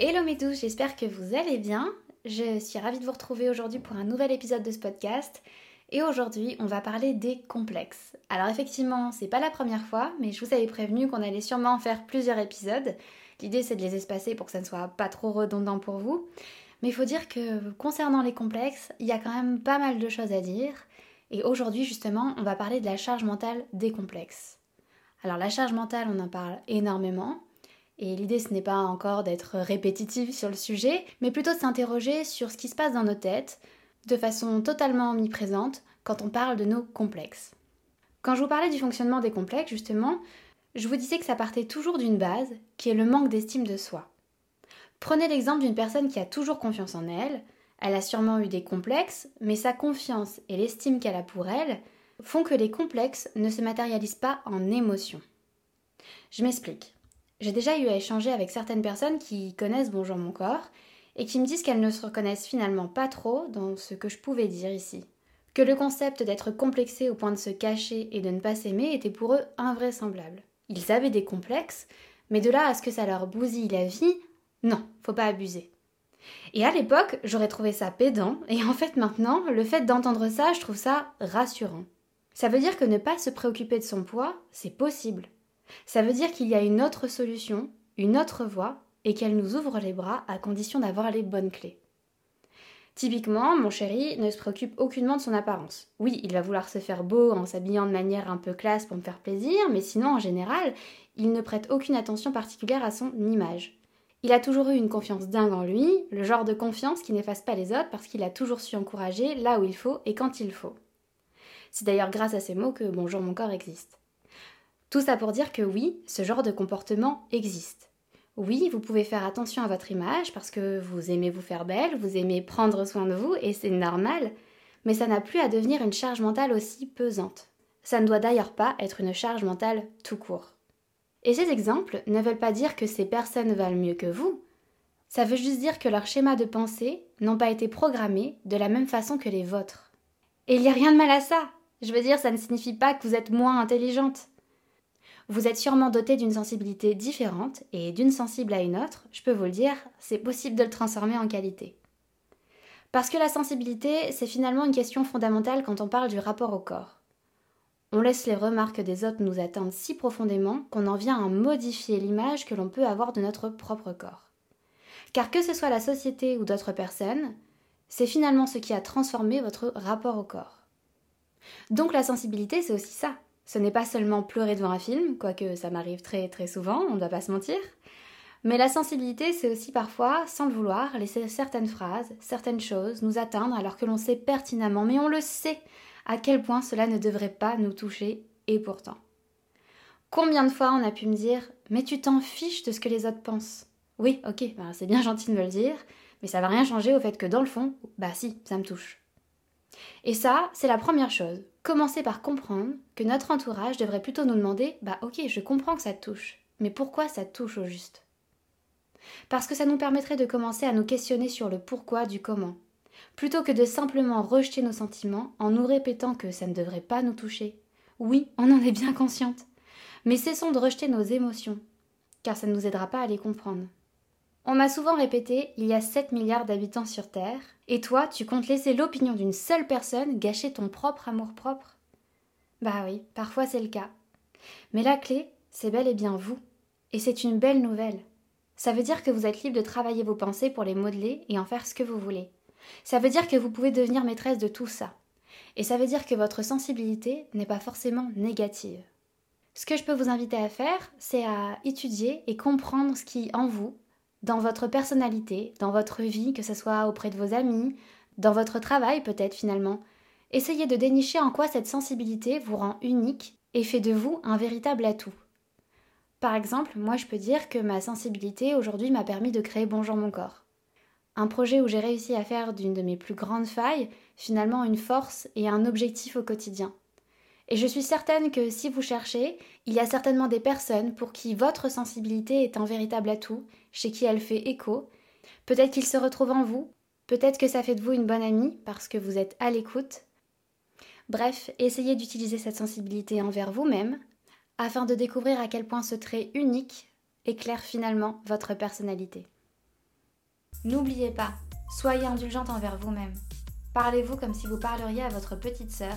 Hello mes douces, j'espère que vous allez bien. Je suis ravie de vous retrouver aujourd'hui pour un nouvel épisode de ce podcast. Et aujourd'hui, on va parler des complexes. Alors effectivement, c'est pas la première fois, mais je vous avais prévenu qu'on allait sûrement en faire plusieurs épisodes. L'idée c'est de les espacer pour que ça ne soit pas trop redondant pour vous. Mais il faut dire que concernant les complexes, il y a quand même pas mal de choses à dire. Et aujourd'hui justement, on va parler de la charge mentale des complexes. Alors la charge mentale, on en parle énormément. Et l'idée, ce n'est pas encore d'être répétitive sur le sujet, mais plutôt de s'interroger sur ce qui se passe dans nos têtes, de façon totalement omniprésente, quand on parle de nos complexes. Quand je vous parlais du fonctionnement des complexes, justement, je vous disais que ça partait toujours d'une base, qui est le manque d'estime de soi. Prenez l'exemple d'une personne qui a toujours confiance en elle, elle a sûrement eu des complexes, mais sa confiance et l'estime qu'elle a pour elle font que les complexes ne se matérialisent pas en émotions. Je m'explique. J'ai déjà eu à échanger avec certaines personnes qui connaissent Bonjour mon corps et qui me disent qu'elles ne se reconnaissent finalement pas trop dans ce que je pouvais dire ici. Que le concept d'être complexé au point de se cacher et de ne pas s'aimer était pour eux invraisemblable. Ils avaient des complexes, mais de là à ce que ça leur bousille la vie, non, faut pas abuser. Et à l'époque, j'aurais trouvé ça pédant, et en fait maintenant, le fait d'entendre ça, je trouve ça rassurant. Ça veut dire que ne pas se préoccuper de son poids, c'est possible. Ça veut dire qu'il y a une autre solution, une autre voie, et qu'elle nous ouvre les bras à condition d'avoir les bonnes clés. Typiquement, mon chéri ne se préoccupe aucunement de son apparence. Oui, il va vouloir se faire beau en s'habillant de manière un peu classe pour me faire plaisir, mais sinon, en général, il ne prête aucune attention particulière à son image. Il a toujours eu une confiance dingue en lui, le genre de confiance qui n'efface pas les autres parce qu'il a toujours su encourager là où il faut et quand il faut. C'est d'ailleurs grâce à ces mots que Bonjour mon corps existe. Tout ça pour dire que oui, ce genre de comportement existe. Oui, vous pouvez faire attention à votre image parce que vous aimez vous faire belle, vous aimez prendre soin de vous et c'est normal, mais ça n'a plus à devenir une charge mentale aussi pesante. Ça ne doit d'ailleurs pas être une charge mentale tout court. Et ces exemples ne veulent pas dire que ces personnes valent mieux que vous. Ça veut juste dire que leurs schémas de pensée n'ont pas été programmés de la même façon que les vôtres. Et il n'y a rien de mal à ça. Je veux dire, ça ne signifie pas que vous êtes moins intelligente. Vous êtes sûrement doté d'une sensibilité différente et d'une sensible à une autre, je peux vous le dire, c'est possible de le transformer en qualité. Parce que la sensibilité, c'est finalement une question fondamentale quand on parle du rapport au corps. On laisse les remarques des autres nous atteindre si profondément qu'on en vient à modifier l'image que l'on peut avoir de notre propre corps. Car que ce soit la société ou d'autres personnes, c'est finalement ce qui a transformé votre rapport au corps. Donc la sensibilité, c'est aussi ça. Ce n'est pas seulement pleurer devant un film, quoique ça m'arrive très très souvent, on ne doit pas se mentir. Mais la sensibilité, c'est aussi parfois, sans le vouloir, laisser certaines phrases, certaines choses nous atteindre alors que l'on sait pertinemment, mais on le sait, à quel point cela ne devrait pas nous toucher, et pourtant. Combien de fois on a pu me dire Mais tu t'en fiches de ce que les autres pensent? Oui, ok, bah, c'est bien gentil de me le dire, mais ça va rien changer au fait que dans le fond, bah si, ça me touche. Et ça, c'est la première chose. Commencer par comprendre que notre entourage devrait plutôt nous demander Bah ok, je comprends que ça touche, mais pourquoi ça touche au juste? Parce que ça nous permettrait de commencer à nous questionner sur le pourquoi du comment, plutôt que de simplement rejeter nos sentiments en nous répétant que ça ne devrait pas nous toucher. Oui, on en est bien consciente, mais cessons de rejeter nos émotions, car ça ne nous aidera pas à les comprendre. On m'a souvent répété il y a 7 milliards d'habitants sur Terre, et toi, tu comptes laisser l'opinion d'une seule personne gâcher ton propre amour-propre Bah oui, parfois c'est le cas. Mais la clé, c'est bel et bien vous. Et c'est une belle nouvelle. Ça veut dire que vous êtes libre de travailler vos pensées pour les modeler et en faire ce que vous voulez. Ça veut dire que vous pouvez devenir maîtresse de tout ça. Et ça veut dire que votre sensibilité n'est pas forcément négative. Ce que je peux vous inviter à faire, c'est à étudier et comprendre ce qui, en vous, dans votre personnalité, dans votre vie, que ce soit auprès de vos amis, dans votre travail peut-être finalement. Essayez de dénicher en quoi cette sensibilité vous rend unique et fait de vous un véritable atout. Par exemple, moi je peux dire que ma sensibilité aujourd'hui m'a permis de créer Bonjour mon corps. Un projet où j'ai réussi à faire d'une de mes plus grandes failles finalement une force et un objectif au quotidien. Et je suis certaine que si vous cherchez, il y a certainement des personnes pour qui votre sensibilité est un véritable atout, chez qui elle fait écho. Peut-être qu'ils se retrouvent en vous, peut-être que ça fait de vous une bonne amie parce que vous êtes à l'écoute. Bref, essayez d'utiliser cette sensibilité envers vous-même afin de découvrir à quel point ce trait unique éclaire finalement votre personnalité. N'oubliez pas, soyez indulgente envers vous-même. Parlez-vous comme si vous parleriez à votre petite sœur,